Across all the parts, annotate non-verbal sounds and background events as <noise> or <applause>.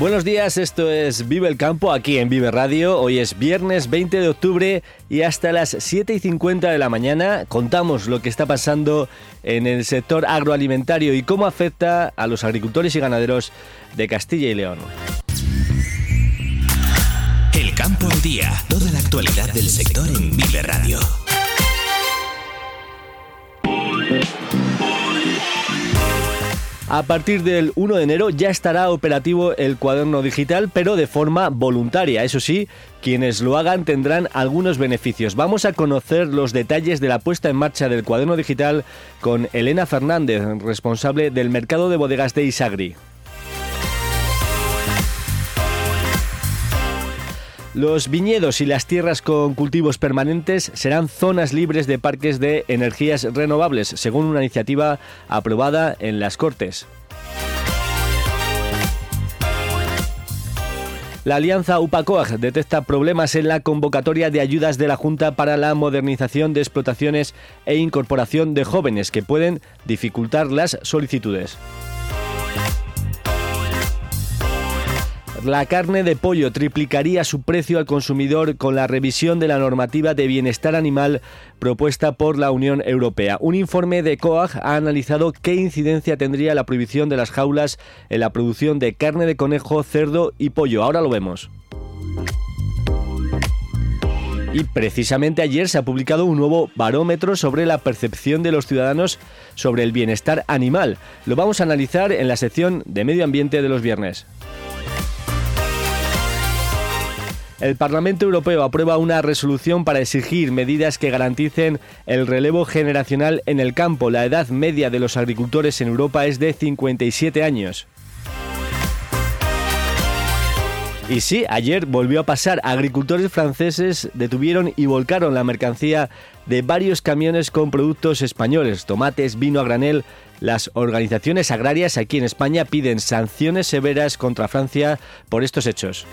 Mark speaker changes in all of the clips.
Speaker 1: Buenos días, esto es Vive el Campo aquí en Vive Radio. Hoy es viernes 20 de octubre y hasta las 7 y 50 de la mañana contamos lo que está pasando en el sector agroalimentario y cómo afecta a los agricultores y ganaderos de Castilla y León.
Speaker 2: El campo al día, toda la actualidad del sector en Vive Radio.
Speaker 1: A partir del 1 de enero ya estará operativo el cuaderno digital, pero de forma voluntaria. Eso sí, quienes lo hagan tendrán algunos beneficios. Vamos a conocer los detalles de la puesta en marcha del cuaderno digital con Elena Fernández, responsable del mercado de bodegas de Isagri. Los viñedos y las tierras con cultivos permanentes serán zonas libres de parques de energías renovables, según una iniciativa aprobada en las Cortes. La alianza UPACOAG detecta problemas en la convocatoria de ayudas de la Junta para la modernización de explotaciones e incorporación de jóvenes que pueden dificultar las solicitudes. La carne de pollo triplicaría su precio al consumidor con la revisión de la normativa de bienestar animal propuesta por la Unión Europea. Un informe de COAG ha analizado qué incidencia tendría la prohibición de las jaulas en la producción de carne de conejo, cerdo y pollo. Ahora lo vemos. Y precisamente ayer se ha publicado un nuevo barómetro sobre la percepción de los ciudadanos sobre el bienestar animal. Lo vamos a analizar en la sección de medio ambiente de los viernes. El Parlamento Europeo aprueba una resolución para exigir medidas que garanticen el relevo generacional en el campo. La edad media de los agricultores en Europa es de 57 años. Y sí, ayer volvió a pasar. Agricultores franceses detuvieron y volcaron la mercancía de varios camiones con productos españoles, tomates, vino a granel. Las organizaciones agrarias aquí en España piden sanciones severas contra Francia por estos hechos.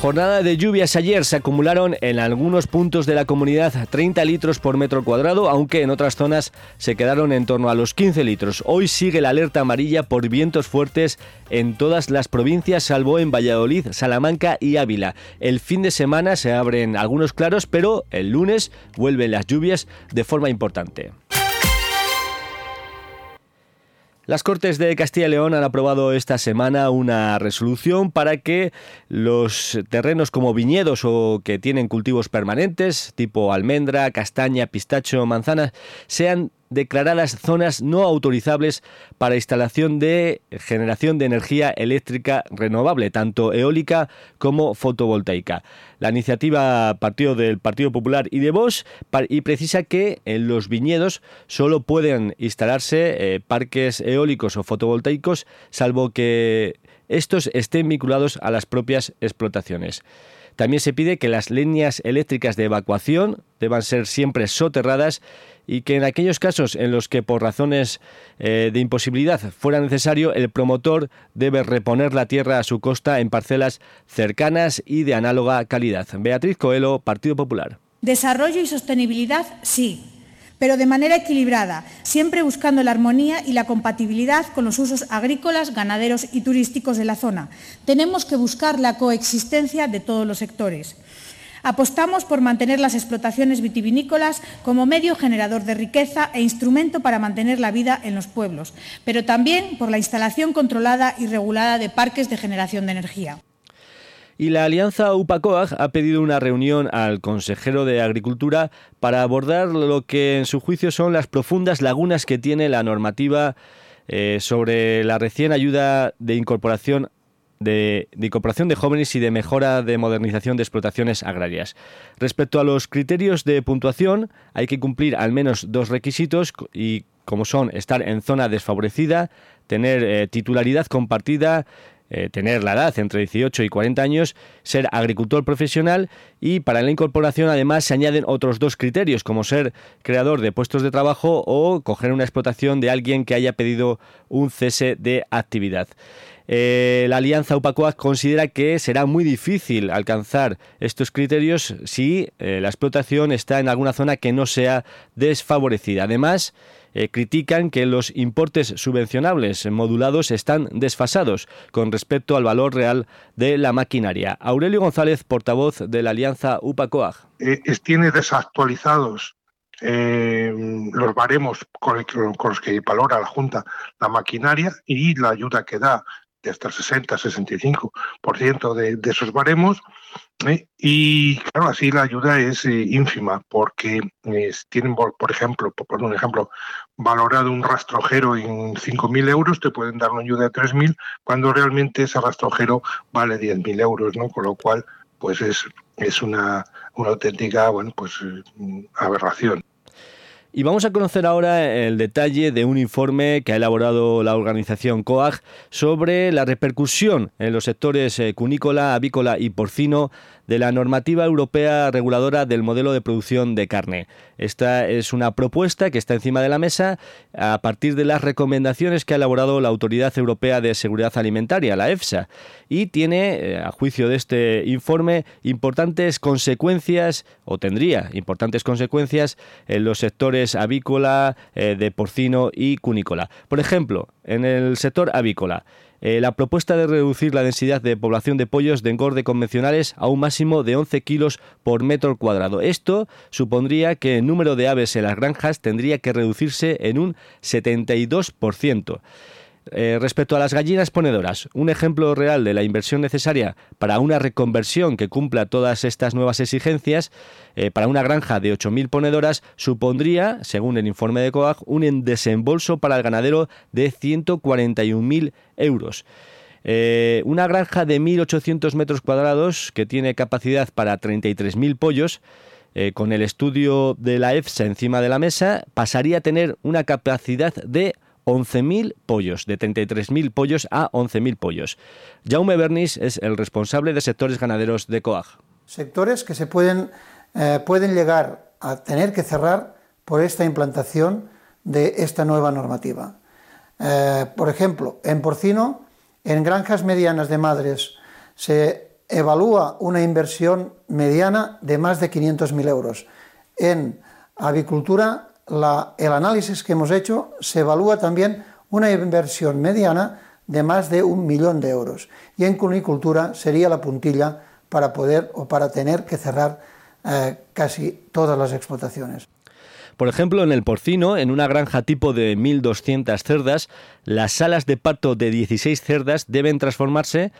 Speaker 1: Jornada de lluvias ayer se acumularon en algunos puntos de la comunidad 30 litros por metro cuadrado, aunque en otras zonas se quedaron en torno a los 15 litros. Hoy sigue la alerta amarilla por vientos fuertes en todas las provincias, salvo en Valladolid, Salamanca y Ávila. El fin de semana se abren algunos claros, pero el lunes vuelven las lluvias de forma importante. Las Cortes de Castilla y León han aprobado esta semana una resolución para que los terrenos como viñedos o que tienen cultivos permanentes, tipo almendra, castaña, pistacho, manzana, sean declaradas zonas no autorizables para instalación de generación de energía eléctrica renovable, tanto eólica como fotovoltaica. La iniciativa partió del Partido Popular y de Bosch y precisa que en los viñedos solo pueden instalarse eh, parques eólicos o fotovoltaicos, salvo que estos estén vinculados a las propias explotaciones. También se pide que las líneas eléctricas de evacuación deban ser siempre soterradas y que en aquellos casos en los que por razones eh, de imposibilidad fuera necesario, el promotor debe reponer la tierra a su costa en parcelas cercanas y de análoga calidad. Beatriz Coelho, Partido Popular.
Speaker 3: Desarrollo y sostenibilidad, sí, pero de manera equilibrada, siempre buscando la armonía y la compatibilidad con los usos agrícolas, ganaderos y turísticos de la zona. Tenemos que buscar la coexistencia de todos los sectores. Apostamos por mantener las explotaciones vitivinícolas como medio generador de riqueza e instrumento para mantener la vida en los pueblos, pero también por la instalación controlada y regulada de parques de generación de energía.
Speaker 1: Y la alianza UPACOAG ha pedido una reunión al consejero de Agricultura para abordar lo que en su juicio son las profundas lagunas que tiene la normativa eh, sobre la recién ayuda de incorporación de, incorporación de jóvenes y de mejora de modernización de explotaciones agrarias. Respecto a los criterios de puntuación, hay que cumplir al menos dos requisitos y como son estar en zona desfavorecida, tener eh, titularidad compartida, eh, tener la edad entre 18 y 40 años, ser agricultor profesional y para la incorporación además se añaden otros dos criterios como ser creador de puestos de trabajo o coger una explotación de alguien que haya pedido un cese de actividad. Eh, la alianza UPACOAC considera que será muy difícil alcanzar estos criterios si la explotación está en alguna zona que no sea desfavorecida. Además, eh, critican que los importes subvencionables modulados están desfasados con respecto al valor real de la maquinaria. Aurelio González, portavoz de la Alianza UPACOAG.
Speaker 4: Eh, tiene desactualizados eh, los baremos con, los que valora la Junta la maquinaria y la ayuda que da de hasta el 60-65% de, de esos baremos. ¿Eh? Y claro, así la ayuda es eh, ínfima porque tienen, por ejemplo, por un ejemplo, valorado un rastrojero en 5.000 euros, te pueden dar una ayuda de 3.000 cuando realmente ese rastrojero vale 10.000 euros, ¿no? Con lo cual, pues es, es una, una auténtica, bueno, pues eh, aberración.
Speaker 1: Y vamos a conocer ahora el detalle de un informe que ha elaborado la organización COAG sobre la repercusión en los sectores eh, cunícola, avícola y porcino de la normativa europea reguladora del modelo de producción de carne. Esta es una propuesta que está encima de la mesa a partir de las recomendaciones que ha elaborado la Autoridad Europea de Seguridad Alimentaria, la EFSA, y tiene, eh, a juicio de este informe, importantes consecuencias, o tendría importantes consecuencias, en los sectores avícola, eh, de porcino y cunícola. Por ejemplo, en el sector avícola, eh, la propuesta de reducir la densidad de población de pollos de engorde convencionales a un máximo de 11 kilos por metro cuadrado. Esto supondría que el número de aves en las granjas tendría que reducirse en un 72%. Eh, respecto a las gallinas ponedoras, un ejemplo real de la inversión necesaria para una reconversión que cumpla todas estas nuevas exigencias, eh, para una granja de 8.000 ponedoras, supondría, según el informe de COAG, un desembolso para el ganadero de 141.000 euros. Eh, una granja de 1.800 metros cuadrados que tiene capacidad para 33.000 pollos, con el estudio de la EFSA encima de la mesa, pasaría a tener una capacidad de 11.000 pollos, de 33.000 pollos a 11.000 pollos. Jaume Bernis es el responsable de sectores ganaderos de COAG.
Speaker 5: Sectores que se pueden, eh, pueden llegar a tener que cerrar por esta implantación de esta nueva normativa. Eh, por ejemplo, en porcino, en granjas medianas de madres se evalúa una inversión mediana de más de 500.000 euros. En avicultura el análisis que hemos hecho se evalúa también una inversión mediana de más de un millón de euros. Y en cunicultura sería la puntilla para poder o para tener que cerrar eh, casi todas las explotaciones.
Speaker 1: Por ejemplo, en el porcino, en una granja tipo de 1.200 cerdas, las salas de parto de 16 cerdas deben transformarse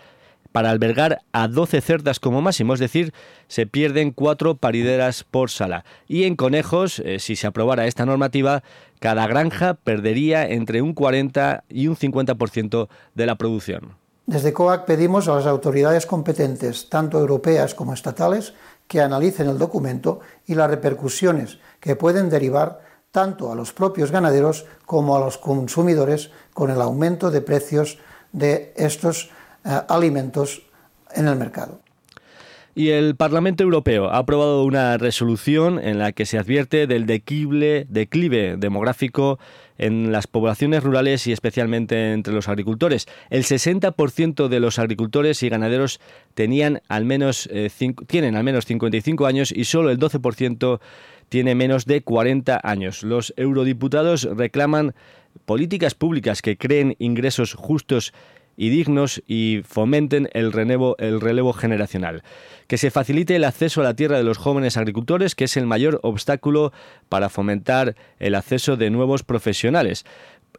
Speaker 1: para albergar a 12 cerdas como máximo, es decir, se pierden cuatro parideras por sala. Y en conejos, eh, si se aprobara esta normativa, cada granja perdería entre un 40 y un 50% de la producción.
Speaker 5: Desde COAC pedimos a las autoridades competentes, tanto europeas como estatales, que analicen el documento y las repercusiones que pueden derivar tanto a los propios ganaderos como a los consumidores con el aumento de precios de estos alimentos en el mercado.
Speaker 1: Y el Parlamento Europeo ha aprobado una resolución en la que se advierte del declive, declive demográfico en las poblaciones rurales y especialmente entre los agricultores. El 60% de los agricultores y ganaderos tenían al menos, eh, tienen al menos 55 años y solo el 12% tiene menos de 40 años. Los eurodiputados reclaman políticas públicas que creen ingresos justos y dignos y fomenten el relevo, el relevo generacional. Que se facilite el acceso a la tierra de los jóvenes agricultores, que es el mayor obstáculo para fomentar el acceso de nuevos profesionales.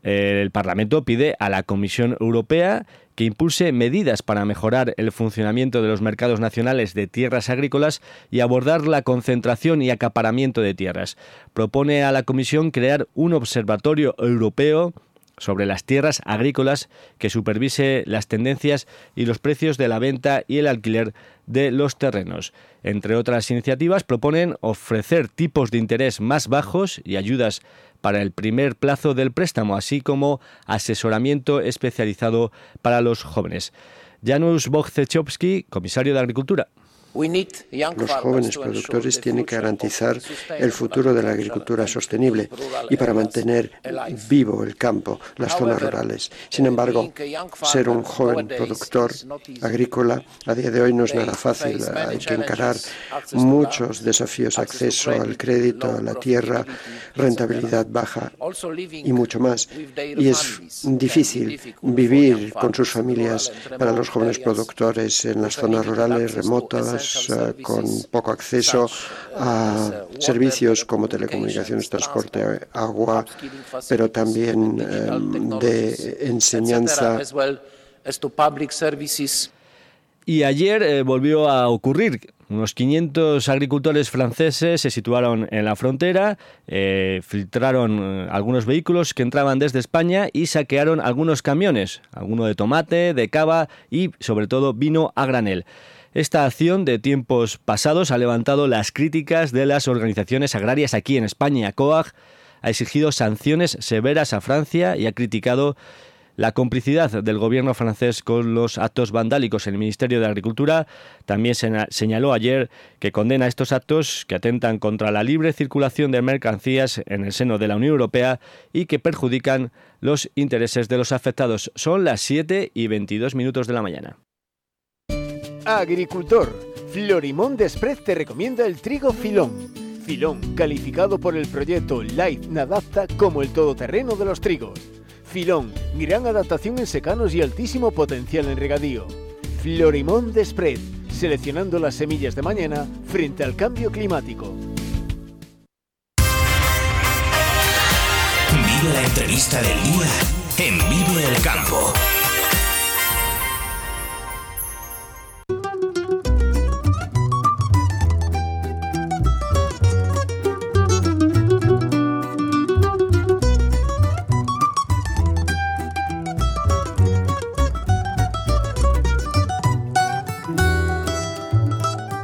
Speaker 1: El Parlamento pide a la Comisión Europea que impulse medidas para mejorar el funcionamiento de los mercados nacionales de tierras agrícolas y abordar la concentración y acaparamiento de tierras. Propone a la Comisión crear un observatorio europeo sobre las tierras agrícolas que supervise las tendencias y los precios de la venta y el alquiler de los terrenos. Entre otras iniciativas, proponen ofrecer tipos de interés más bajos y ayudas para el primer plazo del préstamo, así como asesoramiento especializado para los jóvenes. Janusz Bochzechowski, comisario de Agricultura.
Speaker 6: Los jóvenes productores tienen que garantizar el futuro de la agricultura sostenible y para mantener vivo el campo, las zonas rurales. Sin embargo, ser un joven productor agrícola a día de hoy no es nada fácil. Hay que encarar muchos desafíos, acceso al crédito, a la tierra, rentabilidad baja y mucho más. Y es difícil vivir con sus familias para los jóvenes productores en las zonas rurales remotas eh, con poco acceso a servicios como telecomunicaciones, transporte, agua, pero también de enseñanza.
Speaker 1: Y ayer eh, volvió a ocurrir. Unos 500 agricultores franceses se situaron en la frontera, eh, filtraron algunos vehículos que entraban desde España y saquearon algunos camiones, alguno de tomate, de cava y sobre todo vino a granel. Esta acción de tiempos pasados ha levantado las críticas de las organizaciones agrarias aquí en España. COAG ha exigido sanciones severas a Francia y ha criticado la complicidad del gobierno francés con los actos vandálicos. El Ministerio de Agricultura también señaló ayer que condena estos actos que atentan contra la libre circulación de mercancías en el seno de la Unión Europea y que perjudican los intereses de los afectados. Son las 7 y 22 minutos de la mañana.
Speaker 7: Agricultor, Florimón Desprez te recomienda el trigo filón. Filón, calificado por el proyecto Light Nadapta como el todoterreno de los trigos. Filón, gran adaptación en secanos y altísimo potencial en regadío. Florimón Desprez, seleccionando las semillas de mañana frente al cambio climático.
Speaker 2: Vive la entrevista del día en Vive el Campo.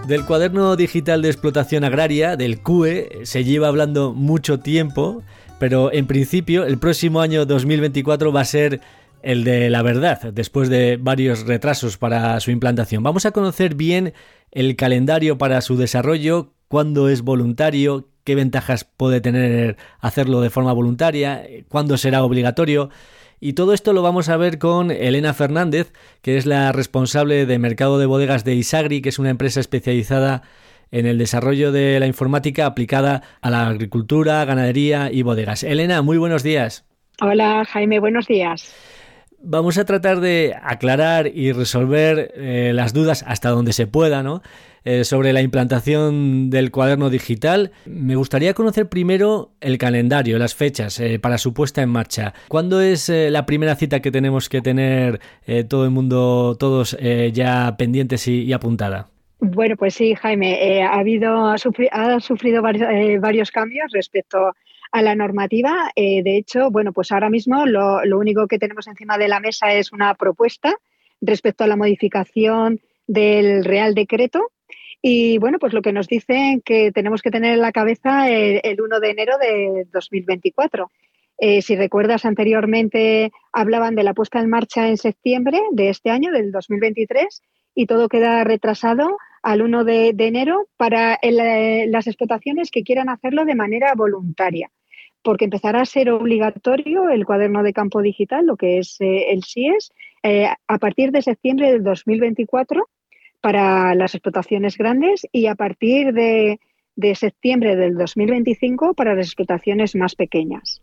Speaker 1: Del cuaderno digital de explotación agraria, del CUE, se lleva hablando mucho tiempo, pero en principio el próximo año 2024 va a ser el de la verdad, después de varios retrasos para su implantación. Vamos a conocer bien el calendario para su desarrollo, cuándo es voluntario, qué ventajas puede tener hacerlo de forma voluntaria, cuándo será obligatorio. Y todo esto lo vamos a ver con Elena Fernández, que es la responsable de mercado de bodegas de Isagri, que es una empresa especializada en el desarrollo de la informática aplicada a la agricultura, ganadería y bodegas. Elena, muy buenos días.
Speaker 8: Hola Jaime, buenos días.
Speaker 1: Vamos a tratar de aclarar y resolver eh, las dudas hasta donde se pueda, ¿no? Eh, sobre la implantación del cuaderno digital. Me gustaría conocer primero el calendario, las fechas eh, para su puesta en marcha. ¿Cuándo es la primera cita que tenemos que tener todo el mundo, todos ya pendientes y, apuntada?
Speaker 8: Bueno, pues sí, Jaime, ha habido, ha, sufrido varios, varios cambios respecto a la normativa. Eh, de hecho, bueno, pues ahora mismo lo, único que tenemos encima de la mesa es una propuesta respecto a la modificación del Real Decreto. Y bueno, pues lo que nos dicen que tenemos que tener en la cabeza el, 1 de enero de 2024. Eh, si recuerdas anteriormente, hablaban de la puesta en marcha en septiembre de este año, del 2023, y todo queda retrasado al 1 de, enero para las explotaciones que quieran hacerlo de manera voluntaria porque empezará a ser obligatorio el cuaderno de campo digital, lo que es eh, el SIES, eh, a partir de septiembre del 2024 para las explotaciones grandes y a partir de, septiembre del 2025 para las explotaciones más pequeñas.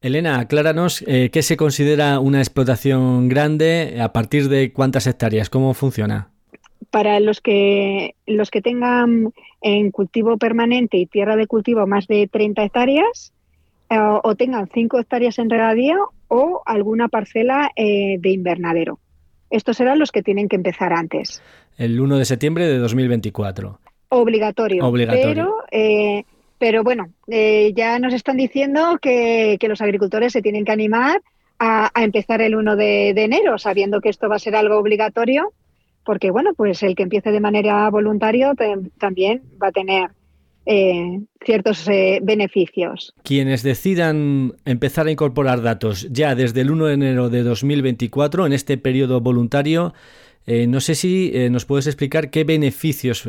Speaker 1: Elena, acláranos eh, qué se considera una explotación grande, a partir de cuántas hectáreas, cómo funciona.
Speaker 8: Para los que, los que tengan en cultivo permanente y tierra de cultivo más de 30 hectáreas, eh, o tengan cinco hectáreas en regadío o alguna parcela eh, de invernadero. Estos serán los que tienen que empezar antes.
Speaker 1: El 1 de septiembre de 2024.
Speaker 8: Obligatorio.
Speaker 1: Obligatorio.
Speaker 8: Pero, eh, pero bueno, ya nos están diciendo que, los agricultores se tienen que animar a, empezar el 1 de, enero, sabiendo que esto va a ser algo obligatorio, porque bueno, pues el que empiece de manera voluntaria también va a tener eh, ciertos eh, beneficios.
Speaker 9: Quienes decidan empezar a incorporar datos ya desde el 1 de enero de 2024, en este periodo voluntario, eh, no sé si nos puedes explicar qué beneficios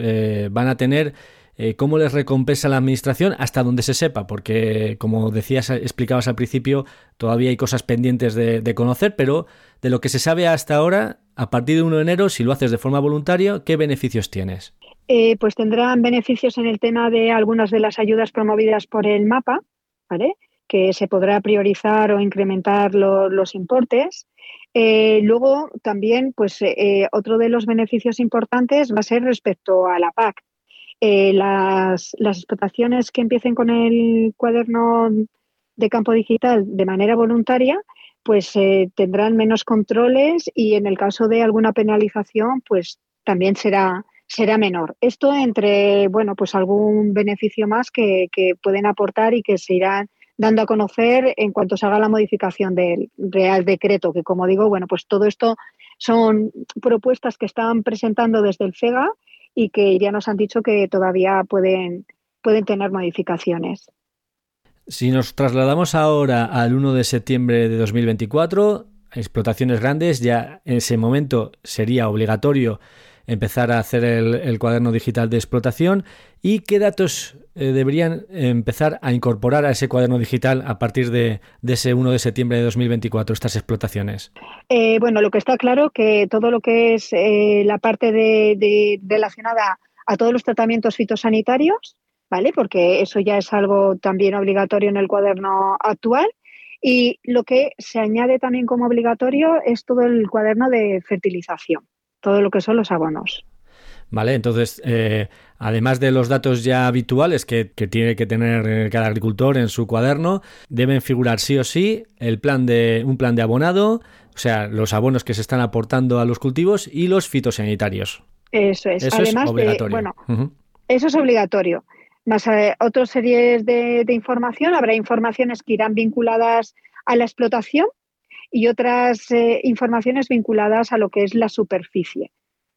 Speaker 9: van a tener eh, cómo les recompensa la administración hasta donde se sepa, porque como decías, explicabas al principio, todavía hay cosas pendientes de, conocer, pero de lo que se sabe hasta ahora, a partir de 1 de enero, si lo haces de forma voluntaria, ¿qué beneficios tienes?
Speaker 8: Eh, pues tendrán beneficios en el tema de algunas de las ayudas promovidas por el MAPA, que se podrá priorizar o incrementar los importes. Eh, luego también, pues otro de los beneficios importantes va a ser respecto a la PAC, eh, las, explotaciones que empiecen con el cuaderno de campo digital de manera voluntaria, pues eh, tendrán menos controles y en el caso de alguna penalización, pues también será, será menor. Esto entre, bueno, pues algún beneficio más que, que pueden aportar y que se irán dando a conocer en cuanto se haga la modificación del Real Decreto, que como digo, bueno, pues todo esto son propuestas que están presentando desde el FEGA y que ya nos han dicho que todavía pueden, pueden tener modificaciones.
Speaker 9: Si nos trasladamos ahora al 1 de septiembre de 2024, explotaciones grandes, ya en ese momento sería obligatorio empezar a hacer el, cuaderno digital de explotación y qué datos eh, deberían empezar a incorporar a ese cuaderno digital a partir de, ese 1 de septiembre de 2024, estas explotaciones.
Speaker 8: Eh, bueno, lo que está claro que todo lo que es eh, la parte de, relacionada a todos los tratamientos fitosanitarios, ¿vale? Porque eso ya es algo también obligatorio en el cuaderno actual. Y lo que se añade también como obligatorio es todo el cuaderno de fertilización todo lo que son los abonos.
Speaker 9: Vale, entonces, eh, además de los datos ya habituales que, tiene que tener cada agricultor en su cuaderno, deben figurar sí o sí el plan de, un plan de abonado, o sea, los abonos que se están aportando a los cultivos y los fitosanitarios.
Speaker 8: Eso es.
Speaker 9: Eso es obligatorio.
Speaker 8: bueno, eso es obligatorio. Más eh, otras series de, información, habrá informaciones que irán vinculadas a la explotación y otras eh, informaciones vinculadas a lo que es la superficie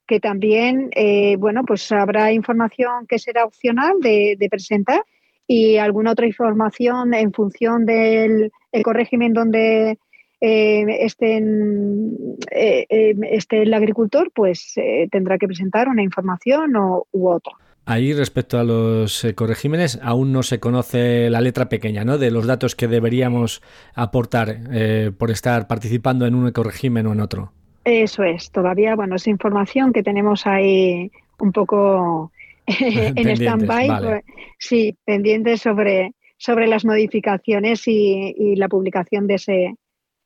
Speaker 8: que también, eh, bueno, pues habrá información que será opcional de, presentar y alguna otra información en función del ecorégimen donde eh, estén, esté el agricultor, pues tendrá que presentar una información o, u otra.
Speaker 9: Ahí respecto a los eh, corregímenes aún no se conoce la letra pequeña, ¿no? De los datos que deberíamos aportar eh, por estar participando en un corregimen o en otro.
Speaker 8: Eso es, todavía, bueno, es información que tenemos ahí un poco <laughs> en <laughs> stand-by, pues, sí, pendiente sobre, sobre las modificaciones y, y la publicación de, ese,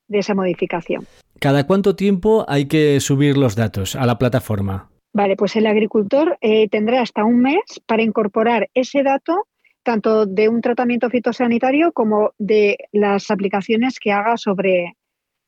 Speaker 8: de esa modificación.
Speaker 9: ¿Cada cuánto tiempo hay que subir los datos a la plataforma?
Speaker 8: Vale, pues el agricultor eh, tendrá hasta un mes para incorporar ese dato tanto de un tratamiento fitosanitario como de las aplicaciones que haga sobre,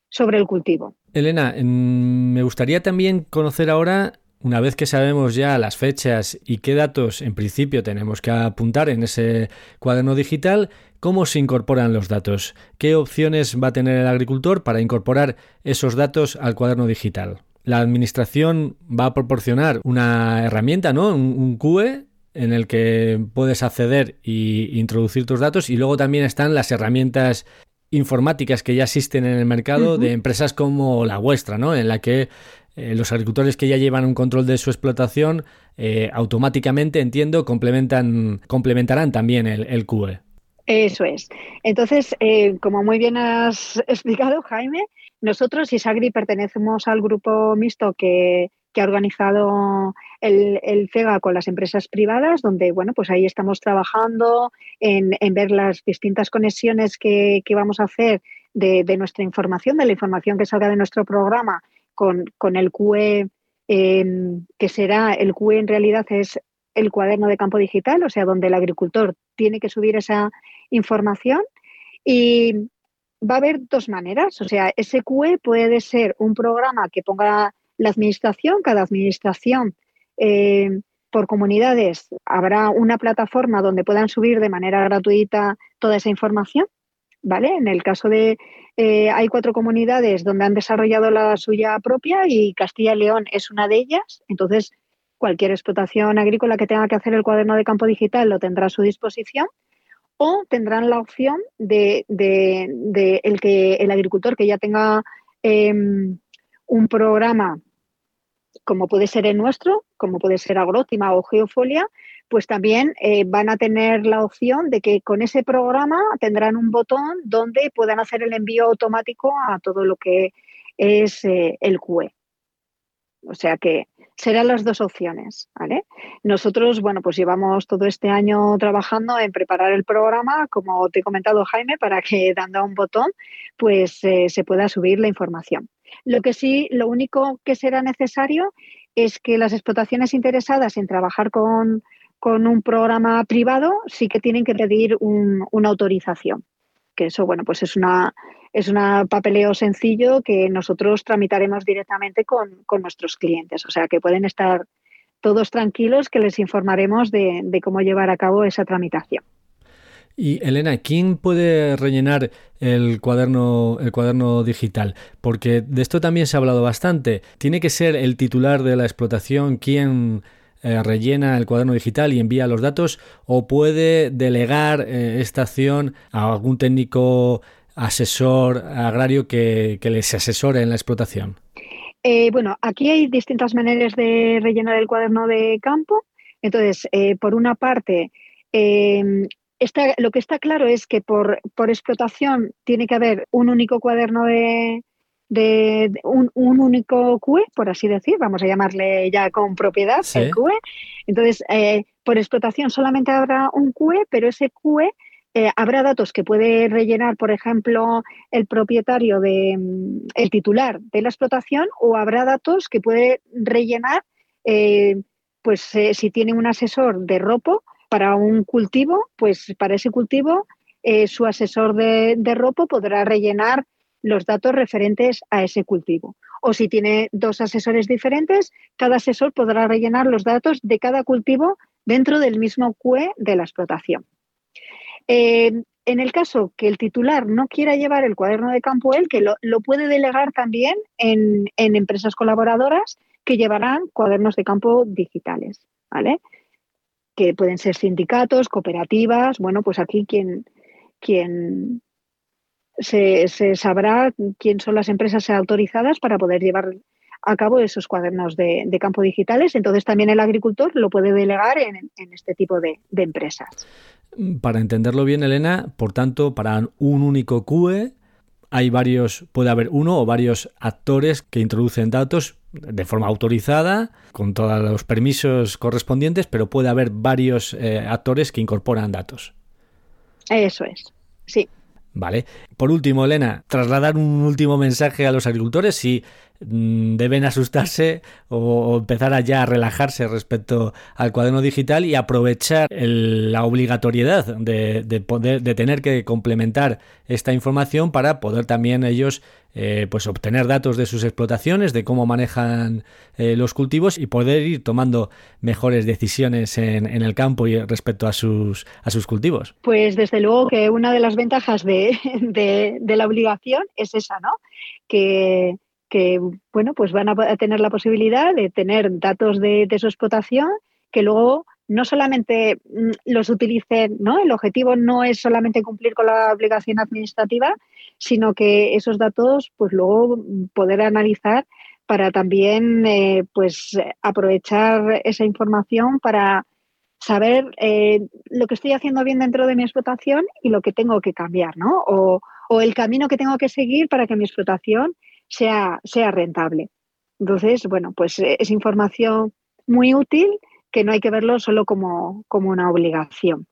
Speaker 8: sobre el cultivo.
Speaker 9: Elena, me gustaría también conocer ahora, una vez que sabemos ya las fechas y qué datos en principio tenemos que apuntar en ese cuaderno digital, cómo se incorporan los datos, qué opciones va a tener el agricultor para incorporar esos datos al cuaderno digital la administración va a proporcionar una herramienta, ¿no? Un, QE en el que puedes acceder e introducir tus datos y luego también están las herramientas informáticas que ya existen en el mercado de empresas como la vuestra, ¿no? En la que eh, los agricultores que ya llevan un control de su explotación eh, automáticamente, entiendo, complementan, complementarán también el, el QE.
Speaker 8: Eso es. Entonces, eh, como muy bien has explicado, Jaime, nosotros, Isagri, pertenecemos al grupo mixto que, ha organizado el, FEGA con las empresas privadas, donde, bueno, pues ahí estamos trabajando en, ver las distintas conexiones que, vamos a hacer de, nuestra información, de la información que salga de nuestro programa con, el QE, que será, el QE en realidad es el cuaderno de campo digital, o sea, donde el agricultor tiene que subir esa información. Y, va a haber dos maneras. O sea, SQE puede ser un programa que ponga la administración, cada administración eh, por comunidades habrá una plataforma donde puedan subir de manera gratuita toda esa información. ¿vale? En el caso de, eh, hay cuatro comunidades donde han desarrollado la suya propia y Castilla y León es una de ellas. Entonces, cualquier explotación agrícola que tenga que hacer el cuaderno de campo digital lo tendrá a su disposición o tendrán la opción de, el que el agricultor que ya tenga em, un programa como puede ser el nuestro, como puede ser Agrótima o Geofolia, pues también eh, van a tener la opción de que con ese programa tendrán un botón donde puedan hacer el envío automático a todo lo que es eh, el QE. O sea que serán las dos opciones, ¿vale? Nosotros, bueno, pues llevamos todo este año trabajando en preparar el programa, como te he comentado Jaime, para que <laughs> dando a un botón, pues eh, se pueda subir la información. Lo que sí, lo único que será necesario es que las explotaciones interesadas en trabajar con, un programa privado sí que tienen que pedir una autorización. Que eso, bueno, pues es una es un papeleo sencillo que nosotros tramitaremos directamente con, nuestros clientes. O sea que pueden estar todos tranquilos que les informaremos de cómo llevar a cabo esa tramitación.
Speaker 9: Y Elena, ¿quién puede rellenar el cuaderno, el cuaderno digital? Porque de esto también se ha hablado bastante. ¿Tiene que ser el titular de la explotación quien eh, rellena el cuaderno digital y envía los datos? ¿O puede delegar eh, esta acción a algún técnico asesor agrario que, les asesore en la explotación?
Speaker 8: Eh, bueno, aquí hay distintas maneras de rellenar el cuaderno de campo. Entonces, por una parte, lo que está claro es que por, explotación tiene que haber un único cuaderno de, un, único QE, por así decir, vamos a llamarle ya con propiedad el QE. Entonces, eh, por explotación solamente habrá un QE, pero ese QE eh, habrá datos que puede rellenar, por ejemplo, el propietario de el titular de la explotación, o habrá datos que puede rellenar, eh, pues si tiene un asesor de ropo, para un cultivo, pues para ese cultivo eh, su asesor de, ropo podrá rellenar los datos referentes a ese cultivo. O si tiene dos asesores diferentes, cada asesor podrá rellenar los datos de cada cultivo dentro del mismo QE de la explotación. Eh, en el caso que el titular no quiera llevar el cuaderno de campo él, que lo, puede delegar también en, empresas colaboradoras que llevarán cuadernos de campo digitales. ¿vale? que pueden ser sindicatos, cooperativas, bueno, pues aquí quien, quien se, sabrá quién son las empresas autorizadas para poder llevar a cabo esos cuadernos de, campo digitales. Entonces también el agricultor lo puede delegar en, este tipo de, empresas.
Speaker 9: Para entenderlo bien, Elena, por tanto, para un único QE hay varios, puede haber uno o varios actores que introducen datos de forma autorizada, con todos los permisos correspondientes, pero puede haber varios eh, actores que incorporan datos.
Speaker 8: Eso es, sí.
Speaker 9: Vale. Por último, Elena, trasladar un último mensaje a los agricultores si deben asustarse o, empezar a ya a relajarse respecto al cuaderno digital y aprovechar la obligatoriedad de, poder de tener que complementar esta información para poder también ellos eh, pues obtener datos de sus explotaciones, de cómo manejan eh, los cultivos y poder ir tomando mejores decisiones en, el campo y respecto a sus, a sus cultivos.
Speaker 8: Pues desde luego que una de las ventajas de, la obligación es esa, ¿no? Que, bueno, pues van a tener la posibilidad de tener datos de, su explotación que luego no solamente mm, los utilicen, ¿no? El objetivo no es solamente cumplir con la obligación administrativa, sino que esos datos, pues luego poder analizar para también, eh, pues aprovechar esa información para saber eh, lo que estoy haciendo bien dentro de mi explotación y lo que tengo que cambiar, ¿no? O, o el camino que tengo que seguir para que mi explotación sea, sea rentable. Entonces, bueno, pues es información muy útil que no hay que verlo solo como, una obligación.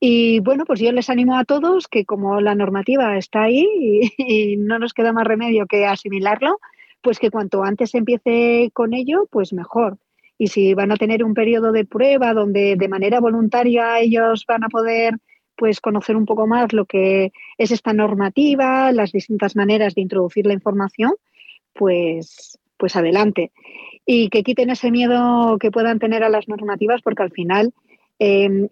Speaker 8: Y bueno, pues yo les animo a todos que como la normativa está ahí y, no nos queda más remedio que asimilarlo, pues que cuanto antes empiece con ello, pues mejor. Y si van a tener un periodo de prueba donde de manera voluntaria ellos van a poder pues conocer un poco más lo que es esta normativa, las distintas maneras de introducir la información, pues, pues adelante y que quiten ese miedo que puedan tener a las normativas, porque al final em,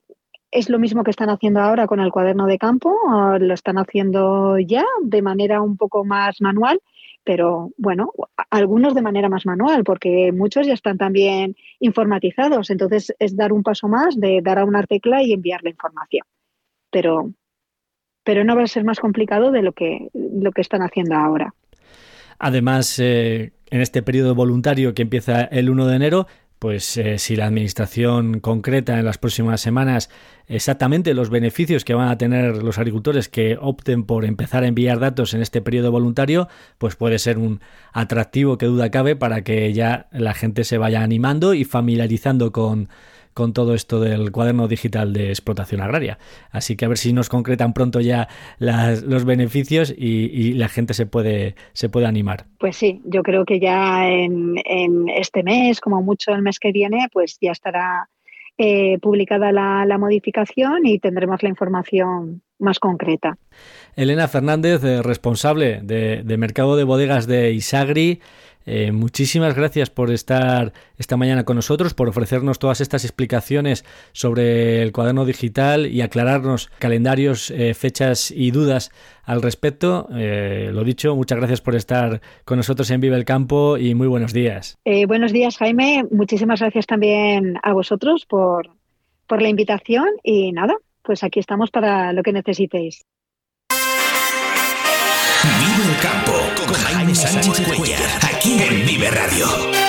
Speaker 8: es lo mismo que están haciendo ahora con el cuaderno de campo, lo están haciendo ya de manera un poco más manual, pero bueno, algunos de manera más manual, porque muchos ya están también informatizados. Entonces es dar un paso más de dar a una tecla y enviar la información. Pero, pero no va a ser más complicado de lo que, lo que están haciendo ahora.
Speaker 9: Además, eh, en este periodo voluntario que empieza el 1 de enero, pues eh, si la Administración concreta en las próximas semanas exactamente los beneficios que van a tener los agricultores que opten por empezar a enviar datos en este periodo voluntario, pues puede ser un atractivo que duda cabe para que ya la gente se vaya animando y familiarizando con con todo esto del cuaderno digital de explotación agraria. Así que a ver si nos concretan pronto ya los beneficios y, la gente se puede, se puede animar.
Speaker 8: Pues sí, yo creo que ya en, este mes, como mucho el mes que viene, pues ya estará eh, publicada la, modificación y tendremos la información más concreta.
Speaker 9: Elena Fernández, eh, responsable de, de mercado de bodegas de Isagri. Eh, muchísimas gracias por estar esta mañana con nosotros, por ofrecernos todas estas explicaciones sobre el cuaderno digital y aclararnos calendarios, eh, fechas y dudas al respecto. Eh, lo dicho, muchas gracias por estar con nosotros en Vive el Campo y muy buenos días.
Speaker 8: buenos días, Jaime. Muchísimas gracias también a vosotros por, por la invitación y nada, pues aquí estamos para lo que necesitéis.
Speaker 2: Vive el campo con Jaime Sánchez Cuellar, aquí en Vive Radio.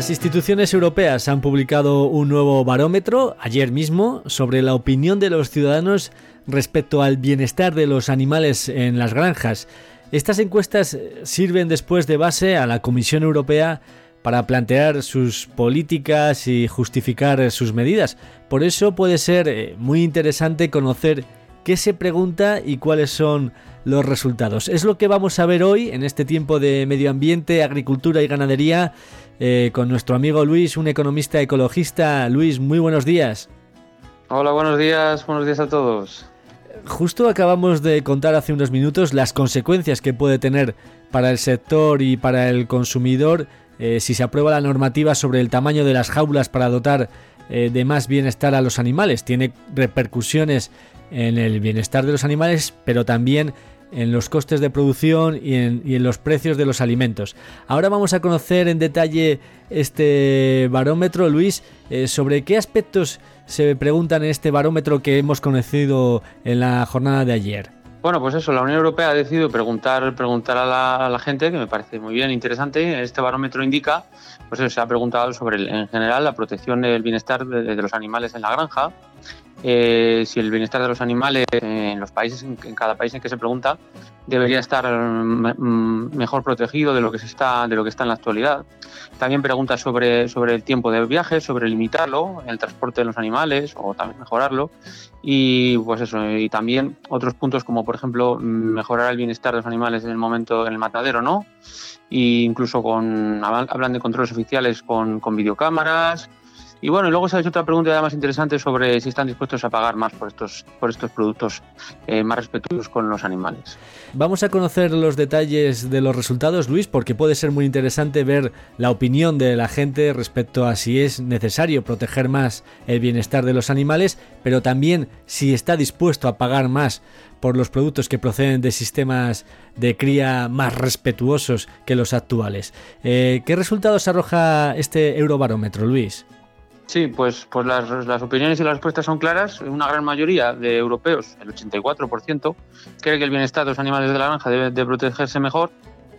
Speaker 9: Las instituciones europeas han publicado un nuevo barómetro ayer mismo sobre la opinión de los ciudadanos respecto al bienestar de los animales en las granjas. Estas encuestas sirven después de base a la Comisión Europea para plantear sus políticas y justificar sus medidas. Por eso puede ser eh, muy interesante conocer qué se pregunta y cuáles son los resultados. Es lo que vamos a ver hoy en este tiempo de medio ambiente, agricultura y ganadería eh, con nuestro amigo Luis, un economista ecologista. Luis, muy buenos días.
Speaker 10: Hola, buenos días, buenos días a todos.
Speaker 9: Justo acabamos de contar hace unos minutos las consecuencias que puede tener para el sector y para el consumidor eh, si se aprueba la normativa sobre el tamaño de las jaulas para dotar eh, de más bienestar a los animales. Tiene repercusiones en el bienestar de los animales, pero también en los costes de producción y en, los precios de los alimentos. Ahora vamos a conocer en detalle este barómetro, Luis, eh, sobre qué aspectos se preguntan en este barómetro que hemos conocido en la jornada de ayer.
Speaker 10: Bueno, pues eso, la Unión Europea ha decidido preguntar, preguntar a la, gente, que me parece muy bien, interesante. Este barómetro indica, pues eso, se ha preguntado sobre, en general, la protección del bienestar de los animales en la granja, eh, si el bienestar de los animales en los países, en, cada país en que se pregunta, debería estar mm, mejor protegido de lo que se está, de lo que está en la actualidad. También pregunta sobre, sobre el tiempo de viaje, sobre limitarlo, el transporte de los animales o también mejorarlo. Y pues eso, y también otros puntos como por ejemplo mejorar el bienestar de los animales en el momento en el matadero, ¿no? E incluso con hablan de controles oficiales con, con videocámaras, y bueno, y luego se ha hecho otra pregunta ya más interesante sobre si están dispuestos a pagar más por estos, por estos productos eh, más respetuosos con los animales.
Speaker 9: Vamos a conocer los detalles de los resultados, Luis, porque puede ser muy interesante ver la opinión de la gente respecto a si es necesario proteger más el bienestar de los animales, pero también si está dispuesto a pagar más por los productos que proceden de sistemas de cría más respetuosos que los actuales. Eh, ¿Qué resultados arroja este eurobarómetro, Luis?
Speaker 10: Sí, pues, pues las, las, opiniones y las respuestas son claras. Una gran mayoría de europeos, el 84%, cree que el bienestar de los animales de la granja debe de protegerse mejor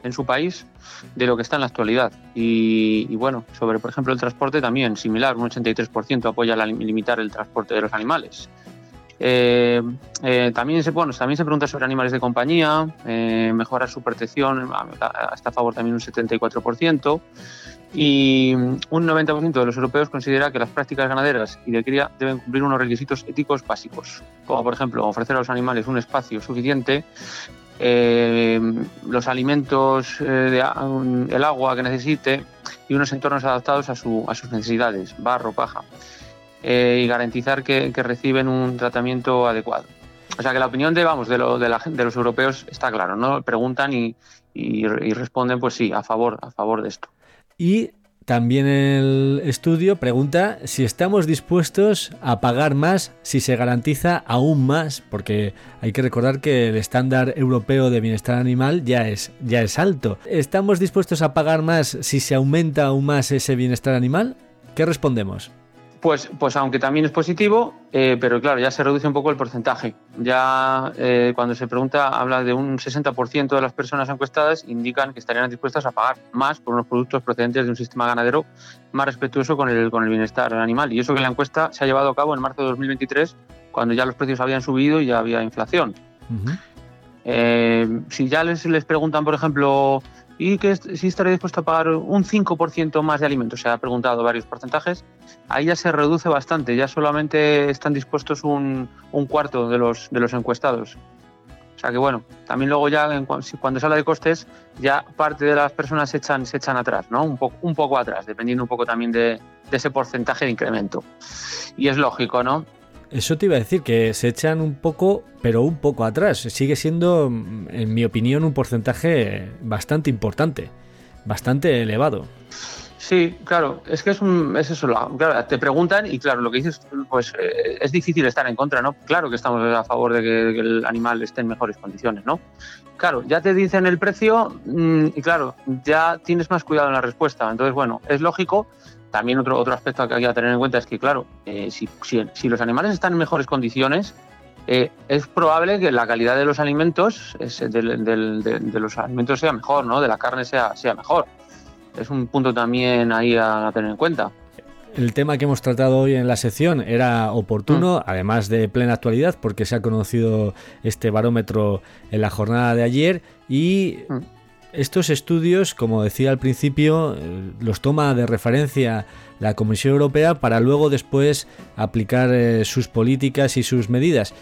Speaker 10: en su país de lo que está en la actualidad. Y, bueno, sobre, por ejemplo, el transporte también, similar, un 83% apoya la, limitar el transporte de los animales. Eh, eh, también, se, bueno, también se pregunta sobre animales de compañía, eh, mejorar su protección, está a favor también un 74% y un 90% de los europeos considera que las prácticas ganaderas y de cría deben cumplir unos requisitos éticos básicos, como por ejemplo ofrecer a los animales un espacio suficiente, eh, los alimentos, eh, el agua que necesite y unos entornos adaptados a, sus necesidades, barro, paja. y garantizar que, reciben un tratamiento adecuado. O sea que la opinión de, vamos, de, lo, de, la, de los europeos está claro, ¿no? Preguntan y, y, responden, pues sí, a favor, a favor de esto.
Speaker 9: Y también el estudio pregunta si estamos dispuestos a pagar más si se garantiza aún más, porque hay que recordar que el estándar europeo de bienestar animal ya es, ya es alto. ¿Estamos dispuestos a pagar más si se aumenta aún más ese bienestar animal? ¿Qué respondemos?
Speaker 10: Pues, pues aunque también es positivo, eh, pero claro, ya se reduce un poco el porcentaje. Ya eh, cuando se pregunta, habla de un 60% de las personas encuestadas indican que estarían dispuestas a pagar más por unos productos procedentes de un sistema ganadero más respetuoso con el, con el bienestar animal. Y eso que la encuesta se ha llevado a cabo en marzo de 2023, cuando ya los precios habían subido y ya había inflación. Eh, si ya les, les preguntan, por ejemplo, y que si estaría dispuesto a pagar un 5% más de alimentos. Se ha preguntado varios porcentajes. Ahí ya se reduce bastante, ya solamente están dispuestos un, un cuarto de los, de los encuestados. O sea que bueno, también luego ya cuando se habla de costes, ya parte de las personas se echan, se echan atrás, ¿no? Un poco, un poco atrás, dependiendo un poco también de, de ese porcentaje de incremento. Y es lógico, ¿no?
Speaker 9: Eso te iba a decir, que se echan un poco, pero un poco atrás. Sigue siendo, en mi opinión, un porcentaje bastante importante, bastante elevado.
Speaker 10: Sí, claro, es que es, un, es eso, claro, te preguntan y claro, lo que dices, pues eh, es difícil estar en contra, ¿no? Claro que estamos a favor de que, el animal esté en mejores condiciones, ¿no? Claro, ya te dicen el precio mm, y claro, ya tienes más cuidado en la respuesta. Entonces, bueno, es lógico también otro, otro aspecto que hay que tener en cuenta es que, claro, eh, si, si, los animales están en mejores condiciones, eh, es probable que la calidad de los alimentos, de, los alimentos sea mejor, ¿no? De la carne sea, sea mejor. Es un punto también ahí a, tener en cuenta.
Speaker 9: El tema que hemos tratado hoy en la sección era oportuno, mm. además de plena actualidad, porque se ha conocido este barómetro en la jornada de ayer y mm. Estos estudios, como decía al principio, eh, los toma de referencia la Comisión Europea para luego después aplicar eh, sus políticas y sus medidas.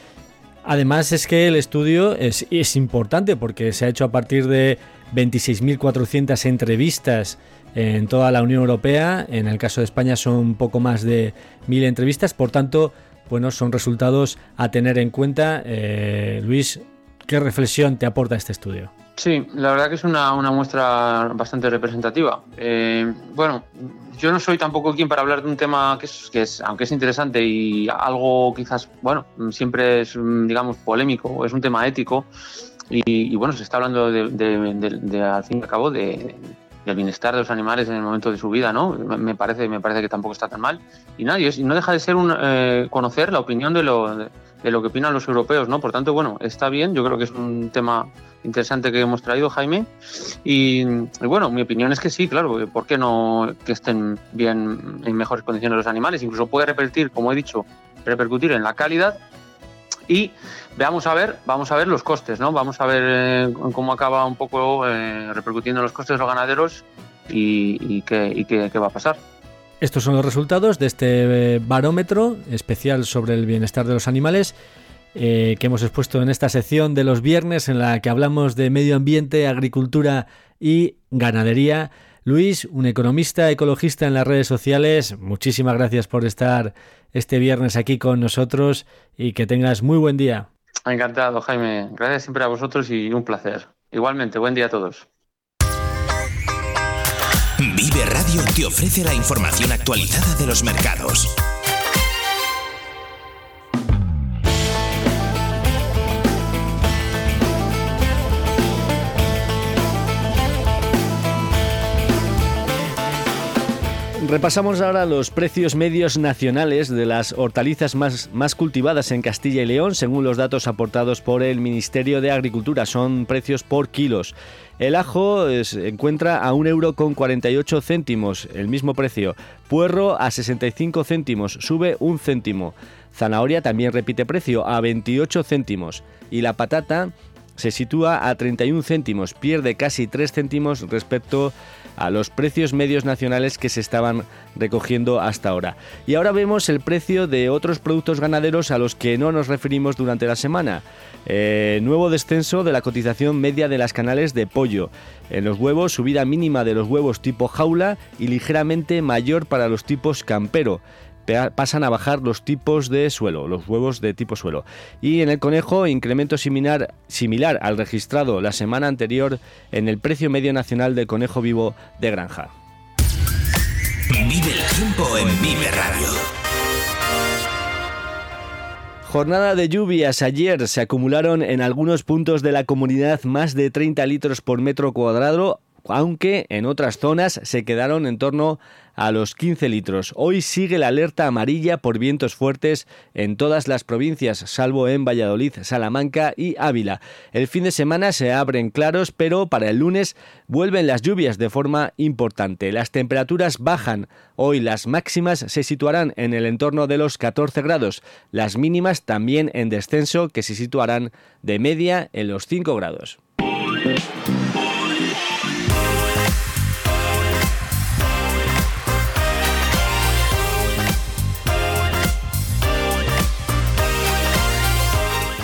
Speaker 9: Además es que el estudio es, importante porque se ha hecho a partir de 26.400 entrevistas en toda la Unión Europea. En el caso de España son poco más de 1.000 entrevistas. Por tanto, bueno, son resultados a tener en cuenta. Eh, Luis, ¿qué reflexión te aporta este estudio?
Speaker 10: Sí, la verdad que es una, muestra bastante representativa. Eh, bueno, yo no soy tampoco quien para hablar de un tema que es, que es, aunque es interesante y algo quizás, bueno, siempre es, digamos, polémico, es un tema ético y, bueno, se está hablando de, al fin y al cabo de, del bienestar de los animales en el momento de su vida, ¿no? Me parece, me parece que tampoco está tan mal. Y nadie, no deja de ser un, eh, conocer la opinión de lo, de lo que opinan los europeos, ¿no? Por tanto, bueno, está bien, yo creo que es un tema interesante que hemos traído, Jaime. Y, bueno, mi opinión es que sí, claro, ¿por qué no que estén bien en mejores condiciones los animales? Incluso puede repercutir, como he dicho, repercutir en la calidad. Y veamos a ver, vamos a ver los costes, ¿no? Vamos a ver eh, cómo acaba un poco eh, repercutiendo los costes de los ganaderos y, qué, y qué va a pasar.
Speaker 9: Estos son los resultados de este eh, barómetro especial sobre el bienestar de los animales eh, que hemos expuesto en esta sección de los viernes en la que hablamos de medio ambiente, agricultura y ganadería. Luis, un economista ecologista en las redes sociales, muchísimas gracias por estar este viernes aquí con nosotros y que tengas muy buen día.
Speaker 10: Encantado, Jaime. Gracias siempre a vosotros y un placer. Igualmente, buen día a todos.
Speaker 2: Te ofrece la información actualizada de los mercados.
Speaker 1: Repasamos ahora los precios medios nacionales de las hortalizas más, más, cultivadas en Castilla y León, según los datos aportados por el Ministerio de Agricultura. Son precios por kilos. El ajo se encuentra a 1 euro con 48 céntimos, el mismo precio. Puerro a 65 céntimos, sube un céntimo. Zanahoria también repite precio, a 28 céntimos. Y la patata se sitúa a 31 céntimos, pierde casi 3 céntimos respecto a los precios medios nacionales que se estaban recogiendo hasta ahora. Y ahora vemos el precio de otros productos ganaderos a los que no nos referimos durante la semana. Eh, nuevo descenso de la cotización media de las canales de pollo. En los huevos, subida mínima de los huevos tipo jaula y ligeramente mayor para los tipos campero pasan a bajar los tipos de suelo, los huevos de tipo suelo. Y en el conejo, incremento similar, similar al registrado la semana anterior en el precio medio nacional del conejo vivo de granja.
Speaker 2: Vive el tiempo en Vive Radio.
Speaker 1: Jornada de lluvias. Ayer se acumularon en algunos puntos de la comunidad más de 30 litros por metro cuadrado, aunque en otras zonas se quedaron en torno a los 15 litros. Hoy sigue la alerta amarilla por vientos fuertes en todas las provincias, salvo en Valladolid, Salamanca y Ávila. El fin de semana se abren claros, pero para el lunes vuelven las lluvias de forma importante. Las temperaturas bajan. Hoy las máximas se situarán en el entorno de los 14 grados, las mínimas también en descenso que se situarán de media en los 5 grados.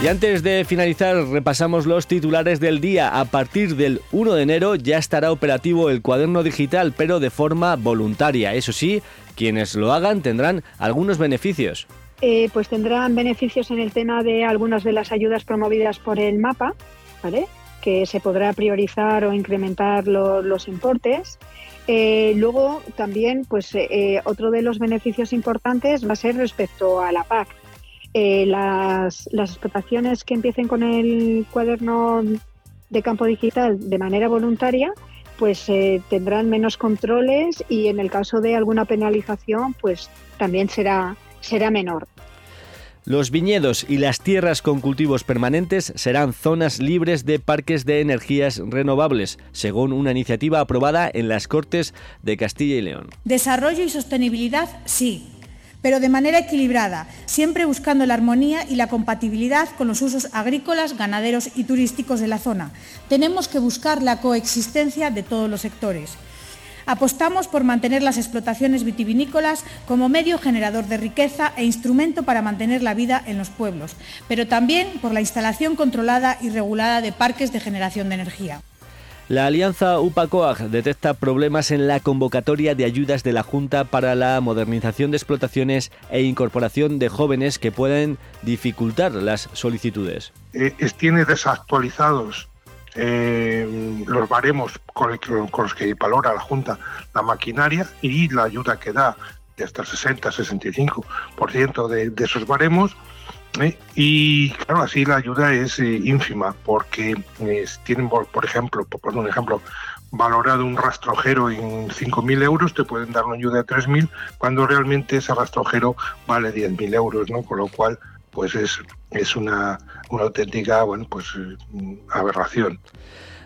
Speaker 1: Y antes de finalizar, repasamos los titulares del día. A partir del 1 de enero ya estará operativo el cuaderno digital, pero de forma voluntaria. Eso sí, quienes lo hagan tendrán algunos beneficios.
Speaker 8: Eh, pues tendrán beneficios en el tema de algunas de las ayudas promovidas por el mapa, que se podrá priorizar o incrementar los importes. Eh, luego también, pues eh, otro de los beneficios importantes va a ser respecto a la PAC. Eh, las, explotaciones que empiecen con el cuaderno de campo digital de manera voluntaria, pues eh, tendrán menos controles y en el caso de alguna penalización, pues también será, será menor.
Speaker 1: Los viñedos y las tierras con cultivos permanentes serán zonas libres de parques de energías renovables, según una iniciativa aprobada en las Cortes de Castilla y León.
Speaker 3: Desarrollo y sostenibilidad, sí pero de manera equilibrada, siempre buscando la armonía y la compatibilidad con los usos agrícolas, ganaderos y turísticos de la zona. Tenemos que buscar la coexistencia de todos los sectores. Apostamos por mantener las explotaciones vitivinícolas como medio generador de riqueza e instrumento para mantener la vida en los pueblos, pero también por la instalación controlada y regulada de parques de generación de energía.
Speaker 1: La alianza UPACOAG detecta problemas en la convocatoria de ayudas de la Junta para la modernización de explotaciones e incorporación de jóvenes que pueden dificultar las solicitudes.
Speaker 4: Eh, tiene desactualizados eh, los baremos con, los que valora la Junta la maquinaria y la ayuda que da de hasta el 60-65% de, de esos baremos ¿eh? Y claro, así la ayuda es eh, ínfima porque tienen, por, ejemplo, por un ejemplo, valorado un rastrojero en 5.000 euros, te pueden dar una ayuda de 3.000 cuando realmente ese rastrojero vale 10.000 euros, ¿no? Con lo cual, pues es, es una, una auténtica, bueno, pues eh, aberración.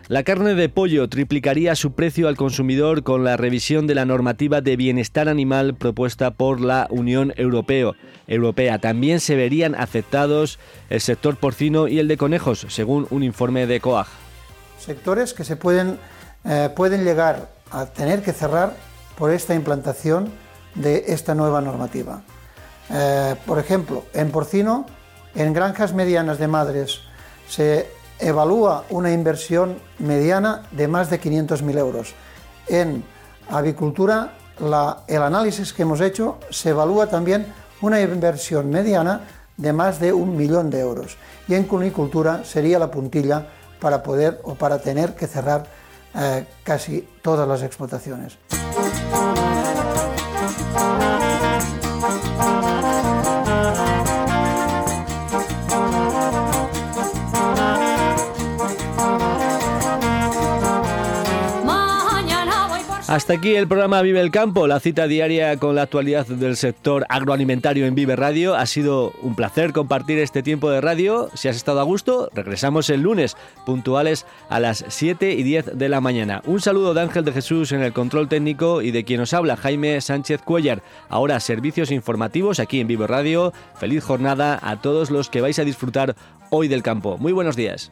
Speaker 1: La carne de pollo triplicaría su precio al consumidor con la revisión de la normativa de bienestar animal propuesta por la Unión Europea. También se verían afectados el sector porcino y el de conejos, según un informe de COAG.
Speaker 5: Sectores que se pueden, eh, pueden llegar a tener que cerrar por esta implantación de esta nueva normativa. Eh, por ejemplo, en porcino, en granjas medianas de madres se evalúa una inversión mediana de más de 500.000 euros. En avicultura, el análisis que hemos hecho se evalúa también una inversión mediana de más de un millón de euros. Y en cunicultura sería la puntilla para poder o para tener que cerrar eh, casi todas las explotaciones.
Speaker 1: Hasta aquí el programa Vive el Campo, la cita diaria con la actualidad del sector agroalimentario en Vive Radio. Ha sido un placer compartir este tiempo de radio. Si has estado a gusto, regresamos el lunes, puntuales a las 7 y 10 de la mañana. Un saludo de Ángel de Jesús en el control técnico y de quien os habla, Jaime Sánchez Cuellar. Ahora servicios informativos aquí en Vive Radio. Feliz jornada a todos los que vais a disfrutar hoy del campo. Muy buenos días.